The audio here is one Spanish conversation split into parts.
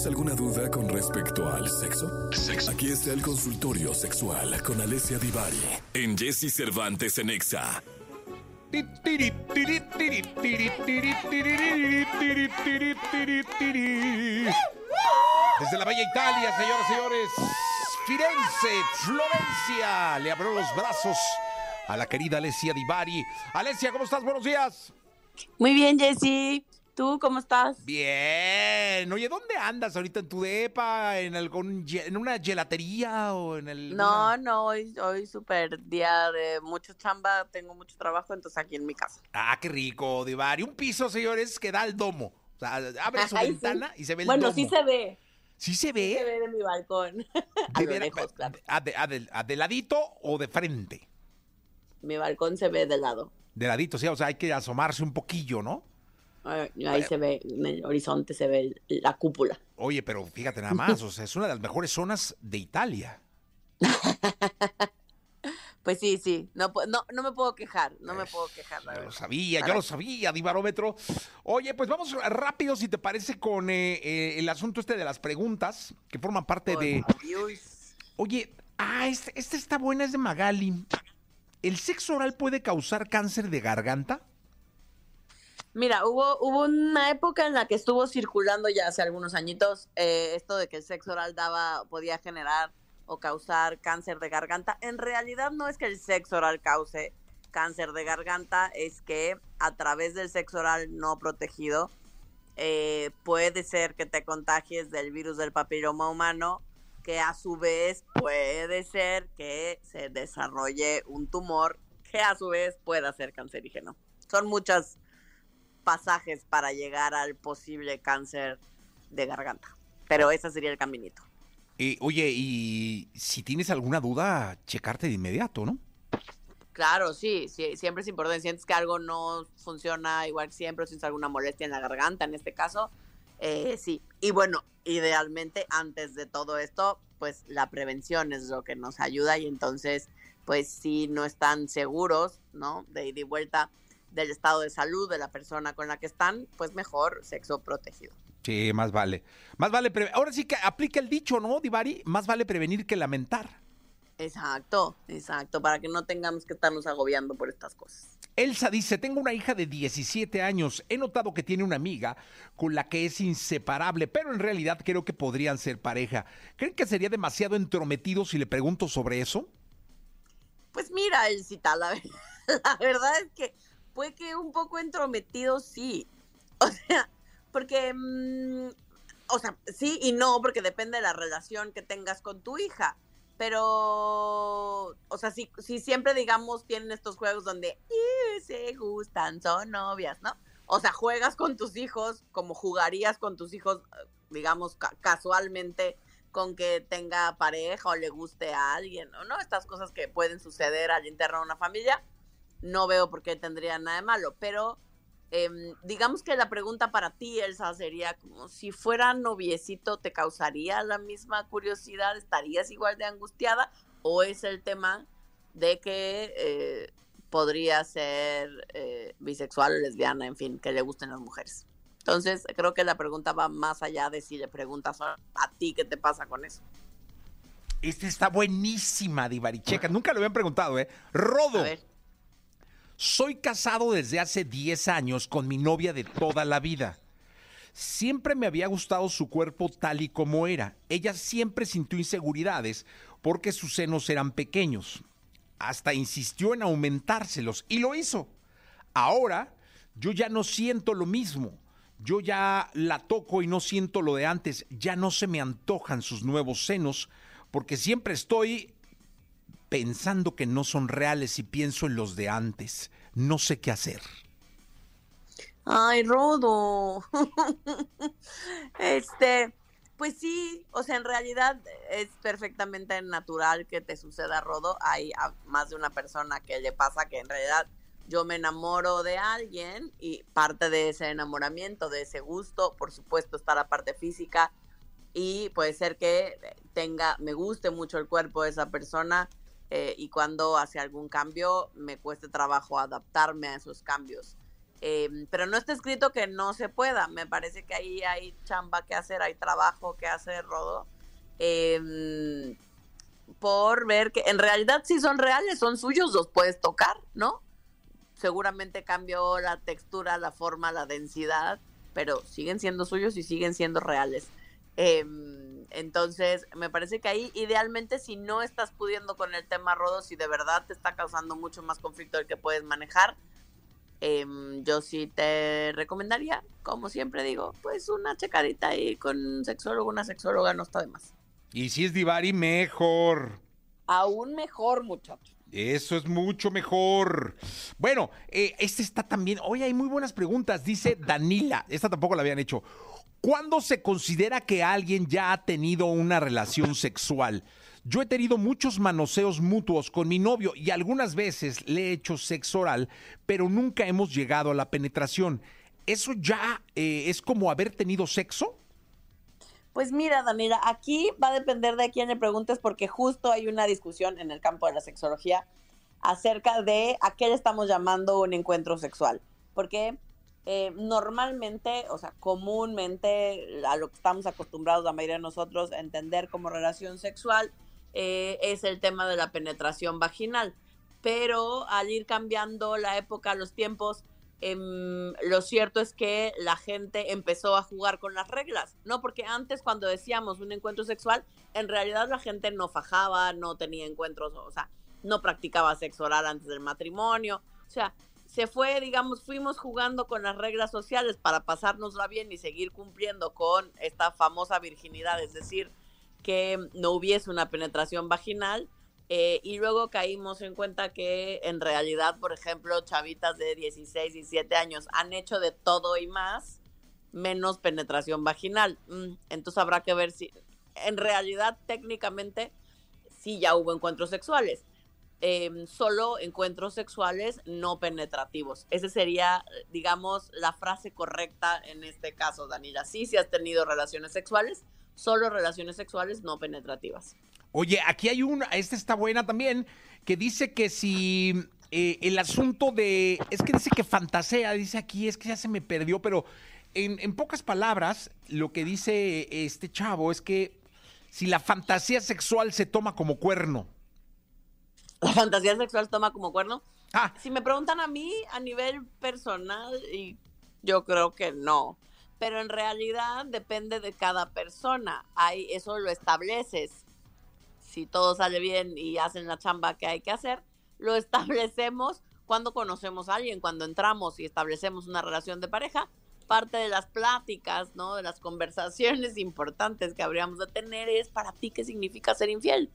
¿Tienes alguna duda con respecto al sexo? Aquí está el consultorio sexual con Alessia Divari en Jesse Cervantes en Exa. Desde la bella Italia, señoras y señores, Firenze, Florencia, le abrió los brazos a la querida Alessia Divari. Alessia, ¿cómo estás? Buenos días. Muy bien, Jessy. ¿Tú cómo estás? Bien. Oye, ¿dónde andas ahorita en tu depa? ¿En, algún, en una gelatería o en el...? No, no, hoy, hoy súper día de mucho chamba, tengo mucho trabajo, entonces aquí en mi casa. Ah, qué rico, Divari. Un piso, señores, que da al domo. O sea, abre su Ay, ventana sí. y se ve el Bueno, domo. sí se ve. ¿Sí se Sí ve? se ve de mi balcón. a ¿De lo vera- lejos, claro. ¿A de, a de- a de ladito o de frente? Mi balcón se ve de lado. De ladito, sí, o sea, hay que asomarse un poquillo, ¿no? Ahí se ve, en el horizonte se ve la cúpula. Oye, pero fíjate nada más, o sea, es una de las mejores zonas de Italia. Pues sí, sí, no, no, no me puedo quejar, no me puedo quejar, la Yo lo sabía, yo lo sabía, Divarómetro. Oye, pues vamos rápido, si te parece, con eh, eh, el asunto este de las preguntas, que forman parte de... Dios. Oye, ah, este, esta está buena, es de Magali. ¿El sexo oral puede causar cáncer de garganta? Mira, hubo, hubo una época en la que estuvo circulando ya hace algunos añitos eh, esto de que el sexo oral daba, podía generar o causar cáncer de garganta. En realidad no es que el sexo oral cause cáncer de garganta, es que a través del sexo oral no protegido eh, puede ser que te contagies del virus del papiloma humano, que a su vez puede ser que se desarrolle un tumor que a su vez pueda ser cancerígeno. Son muchas pasajes para llegar al posible cáncer de garganta. Pero ese sería el caminito. Eh, oye, y si tienes alguna duda, checarte de inmediato, ¿no? Claro, sí, sí, siempre es importante. Sientes que algo no funciona igual que siempre, o sientes alguna molestia en la garganta, en este caso, eh, sí. Y bueno, idealmente, antes de todo esto, pues la prevención es lo que nos ayuda y entonces, pues si no están seguros, ¿no? De ida y vuelta del estado de salud de la persona con la que están, pues mejor sexo protegido. Sí, más vale. Más vale pre- Ahora sí que aplica el dicho, ¿no, Divari? Más vale prevenir que lamentar. Exacto, exacto, para que no tengamos que estarnos agobiando por estas cosas. Elsa dice, tengo una hija de 17 años. He notado que tiene una amiga con la que es inseparable, pero en realidad creo que podrían ser pareja. ¿Creen que sería demasiado entrometido si le pregunto sobre eso? Pues mira, Elcita, la, la verdad es que puede que un poco entrometido sí. O sea, porque, mm, o sea, sí y no, porque depende de la relación que tengas con tu hija. Pero, o sea, si, si siempre, digamos, tienen estos juegos donde "Eh, se gustan, son novias, ¿no? O sea, juegas con tus hijos como jugarías con tus hijos, digamos, ca- casualmente con que tenga pareja o le guste a alguien, ¿o ¿no? Estas cosas que pueden suceder al interno de una familia, no veo por qué tendría nada de malo, pero em, digamos que la pregunta para ti, Elsa, sería como si fuera noviecito, ¿te causaría la misma curiosidad? ¿Estarías igual de angustiada? ¿O es el tema de que eh, podría ser eh, bisexual lesbiana, en fin, que le gusten las mujeres? Entonces, creo que la pregunta va más allá de si le preguntas a, a ti qué te pasa con eso. Esta está buenísima, Divaricheca. Nunca lo habían preguntado, ¿eh? Rodo. Soy casado desde hace 10 años con mi novia de toda la vida. Siempre me había gustado su cuerpo tal y como era. Ella siempre sintió inseguridades porque sus senos eran pequeños. Hasta insistió en aumentárselos y lo hizo. Ahora yo ya no siento lo mismo. Yo ya la toco y no siento lo de antes. Ya no se me antojan sus nuevos senos porque siempre estoy pensando que no son reales y pienso en los de antes. No sé qué hacer. Ay, Rodo. este, pues sí, o sea, en realidad es perfectamente natural que te suceda, Rodo. Hay más de una persona que le pasa que en realidad yo me enamoro de alguien y parte de ese enamoramiento, de ese gusto, por supuesto, está la parte física y puede ser que tenga, me guste mucho el cuerpo de esa persona eh, y cuando hace algún cambio me cueste trabajo adaptarme a esos cambios. Em, pero no está escrito que no se pueda. Me parece que ahí hay chamba que hacer, hay trabajo que hacer, Rodo. Em, por ver que en realidad si son reales, son suyos, los puedes tocar, ¿no? Seguramente cambió la textura, la forma, la densidad, pero siguen siendo suyos y siguen siendo reales. Em, entonces, me parece que ahí, idealmente, si no estás pudiendo con el tema rodo, si de verdad te está causando mucho más conflicto del que puedes manejar, em, yo sí te recomendaría, como siempre digo, pues una checadita ahí con un sexólogo, una sexóloga, no está de más. Y si es Divari, mejor. Aún mejor, muchacho. Eso es mucho mejor. Bueno, eh, este está también. Oye, hay muy buenas preguntas. Dice Danila. Esta tampoco la habían hecho. ¿Cuándo se considera que alguien ya ha tenido una relación sexual? Yo he tenido muchos manoseos mutuos con mi novio y algunas veces le he hecho sexo oral, pero nunca hemos llegado a la penetración. ¿Eso ya eh, es como haber tenido sexo? Pues mira, Daniela, aquí va a depender de quién le preguntes porque justo hay una discusión en el campo de la sexología acerca de a qué le estamos llamando un encuentro sexual. Porque eh, normalmente, o sea, comúnmente a lo que estamos acostumbrados la mayoría de nosotros a entender como relación sexual eh, es el tema de la penetración vaginal. Pero al ir cambiando la época, los tiempos, Em, lo cierto es que la gente empezó a jugar con las reglas, ¿no? Porque antes cuando decíamos un encuentro sexual, en realidad la gente no fajaba, no tenía encuentros, o sea, no practicaba sexo oral antes del matrimonio, o sea, se fue, digamos, fuimos jugando con las reglas sociales para pasárnosla bien y seguir cumpliendo con esta famosa virginidad, es decir, que no hubiese una penetración vaginal eh, y luego caímos en cuenta que en realidad, por ejemplo, chavitas de 16, 17 años han hecho de todo y más, menos penetración vaginal. Mm, entonces habrá que ver si, en realidad, técnicamente, sí ya hubo encuentros sexuales. Em, solo encuentros sexuales no penetrativos. Esa sería, digamos, la frase correcta en este caso, Daniela. Sí, si has tenido relaciones sexuales, solo relaciones sexuales no penetrativas. Oye, aquí hay una, esta está buena también, que dice que si eh, el asunto de, es que dice que fantasea, dice aquí, es que ya se me perdió, pero en, pocas palabras, lo que dice este chavo es que si la fantasía sexual se toma como cuerno. ¿La fantasía sexual se toma como cuerno? Ah. Si me preguntan a mí a nivel personal, y yo creo que no. Pero en realidad depende de cada persona. Hay, eso lo estableces si todo sale bien y hacen la chamba que hay que hacer, lo establecemos cuando conocemos a alguien, cuando entramos y establecemos una relación de pareja. Parte de las pláticas, ¿no? De las conversaciones importantes que habríamos de tener es para ti qué significa ser infiel.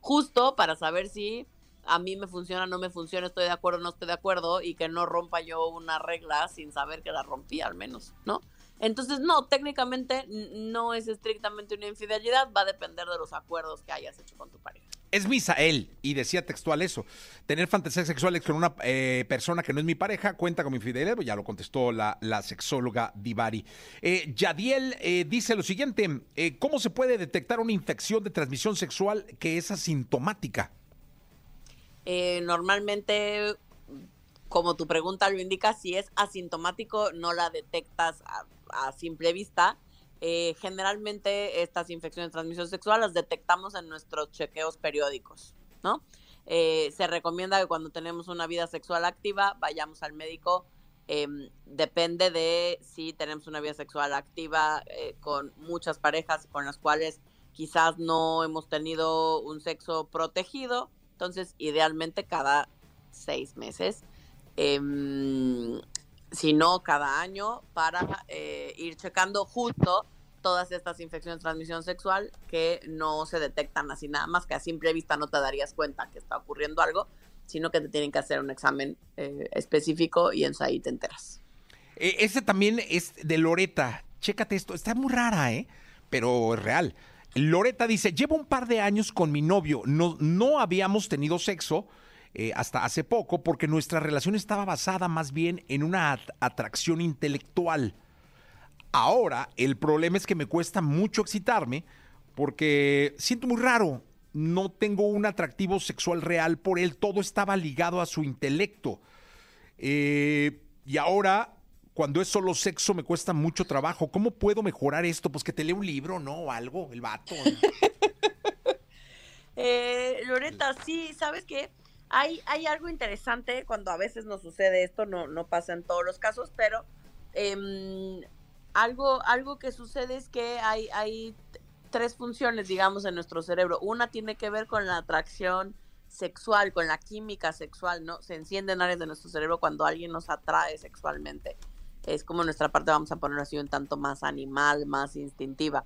Justo para saber si a mí me funciona, no me funciona, estoy de acuerdo, no estoy de acuerdo y que no rompa yo una regla sin saber que la rompí al menos, ¿no? Entonces, no, técnicamente no es estrictamente una infidelidad, va a depender de los acuerdos que hayas hecho con tu pareja. Es Misael, y decía textual eso. Tener fantasías sexuales con una eh, persona que no es mi pareja cuenta con mi infidelidad, pues ya lo contestó la, sexóloga Divari. Eh, Yadiel eh, dice lo siguiente: eh, ¿Cómo se puede detectar una infección de transmisión sexual que es asintomática? Normalmente, como tu pregunta lo indica, si es asintomático, no la detectas a simple vista, eh, generalmente estas infecciones de transmisión sexual las detectamos en nuestros chequeos periódicos, ¿no? Eh, se recomienda que cuando tenemos una vida sexual activa vayamos al médico. Em, depende de si tenemos una vida sexual activa eh, con muchas parejas con las cuales quizás no hemos tenido un sexo protegido. Entonces, idealmente cada seis meses. Em, sino cada año para eh, ir checando justo todas estas infecciones de transmisión sexual que no se detectan así nada más, que a simple vista no te darías cuenta que está ocurriendo algo, sino que te tienen que hacer un examen eh, específico y en ahí te enteras. E, ese también es de Loreta. Chécate esto, está muy rara, ¿eh? Pero es real. Loreta dice, llevo un par de años con mi novio, no, no habíamos tenido sexo, eh, hasta hace poco, porque nuestra relación estaba basada más bien en una atracción intelectual. Ahora, el problema es que me cuesta mucho excitarme porque siento muy raro. No tengo un atractivo sexual real por él. Todo estaba ligado a su intelecto. Eh, y ahora cuando es solo sexo me cuesta mucho trabajo. ¿Cómo puedo mejorar esto? Pues que te lea un libro, ¿no? O algo, el vato. eh, Loreta, sí, ¿sabes qué? Hay, hay algo interesante cuando a veces nos sucede esto, no, no pasa en todos los casos, pero eh, algo, algo que sucede es que hay, hay tres funciones, digamos, en nuestro cerebro. Una tiene que ver con la atracción sexual, con la química sexual, ¿no? Se encienden áreas de nuestro cerebro cuando alguien nos atrae sexualmente. Es como nuestra parte, vamos a ponerlo así, un tanto más animal, más instintiva.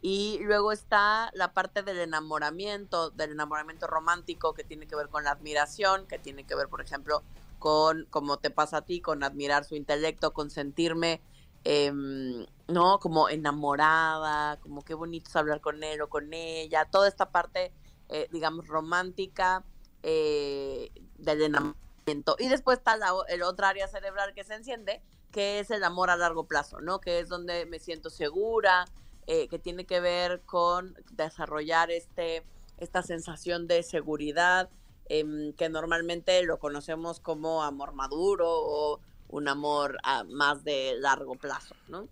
Y luego está la parte del enamoramiento, del enamoramiento romántico, que tiene que ver con la admiración, que tiene que ver, por ejemplo, con, como te pasa a ti, con admirar su intelecto, con sentirme Em, ¿no? Como enamorada, como qué bonito es hablar con él o con ella, toda esta parte, eh, digamos, romántica eh, del enamoramiento. Y después está la, el otra área cerebral que se enciende, que es el amor a largo plazo, ¿no? Que es donde me siento segura, eh, que tiene que ver con desarrollar este, esta sensación de seguridad, em, que normalmente lo conocemos como amor maduro o un amor a más de largo plazo, ¿no?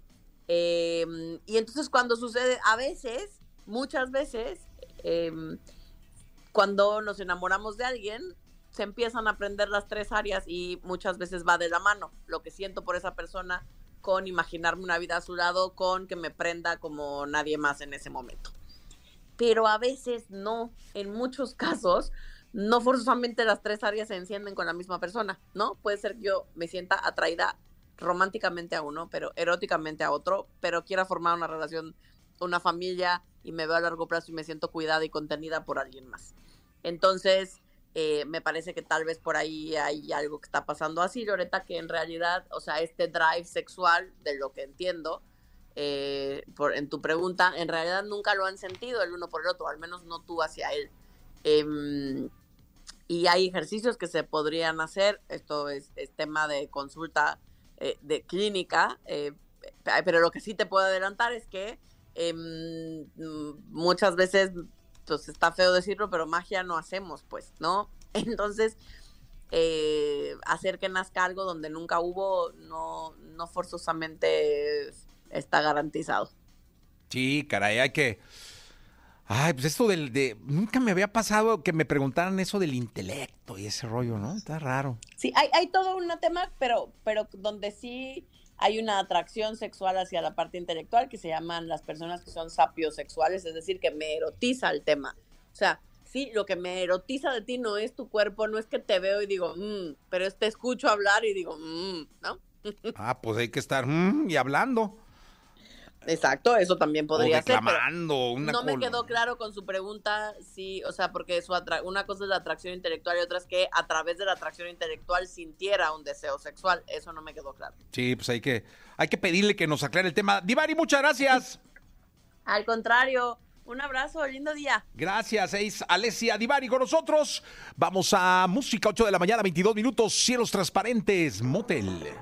Em, y entonces cuando sucede, a veces, muchas veces, em, cuando nos enamoramos de alguien, se empiezan a aprender las tres áreas y muchas veces va de la mano lo que siento por esa persona con imaginarme una vida a su lado, con que me prenda como nadie más en ese momento. Pero a veces no, en muchos casos no forzosamente las tres áreas se encienden con la misma persona, ¿no? Puede ser que yo me sienta atraída románticamente a uno, pero eróticamente a otro, pero quiera formar una relación, una familia y me veo a largo plazo y me siento cuidada y contenida por alguien más. Entonces, eh, me parece que tal vez por ahí hay algo que está pasando así, Loreta, que en realidad, o sea, este drive sexual, de lo que entiendo, eh, por, en tu pregunta, en realidad nunca lo han sentido el uno por el otro, al menos no tú hacia él. Eh, y hay ejercicios que se podrían hacer, esto es, tema de consulta eh, de clínica, pero lo que sí te puedo adelantar es que em, muchas veces, pues está feo decirlo, pero magia no hacemos, pues, ¿no? Entonces, eh, hacer que nazca algo donde nunca hubo, no, no forzosamente está garantizado. Sí, caray, hay que Ay, pues esto del de nunca me había pasado que me preguntaran eso del intelecto y ese rollo, ¿no? Está raro. Sí, hay, hay todo un tema, pero, pero donde sí hay una atracción sexual hacia la parte intelectual que se llaman las personas que son sapiosexuales, es decir, que me erotiza el tema. O sea, sí, lo que me erotiza de ti no es tu cuerpo, no es que te veo y digo, mmm, pero es te escucho hablar y digo, mmm, ¿no? ah, pues hay que estar mmm, y hablando. Exacto, eso también podría ser. no me quedó claro con su pregunta, sí, o sea, porque su una cosa es la atracción intelectual y otra es que a través de la atracción intelectual sintiera un deseo sexual. Eso no me quedó claro. Sí, pues hay que, hay que pedirle que nos aclare el tema. Divari, muchas gracias. Al contrario. Un abrazo, lindo día. Gracias, es Alessia Divari con nosotros. Vamos a música, 8 de la mañana, 22 minutos, cielos transparentes, motel.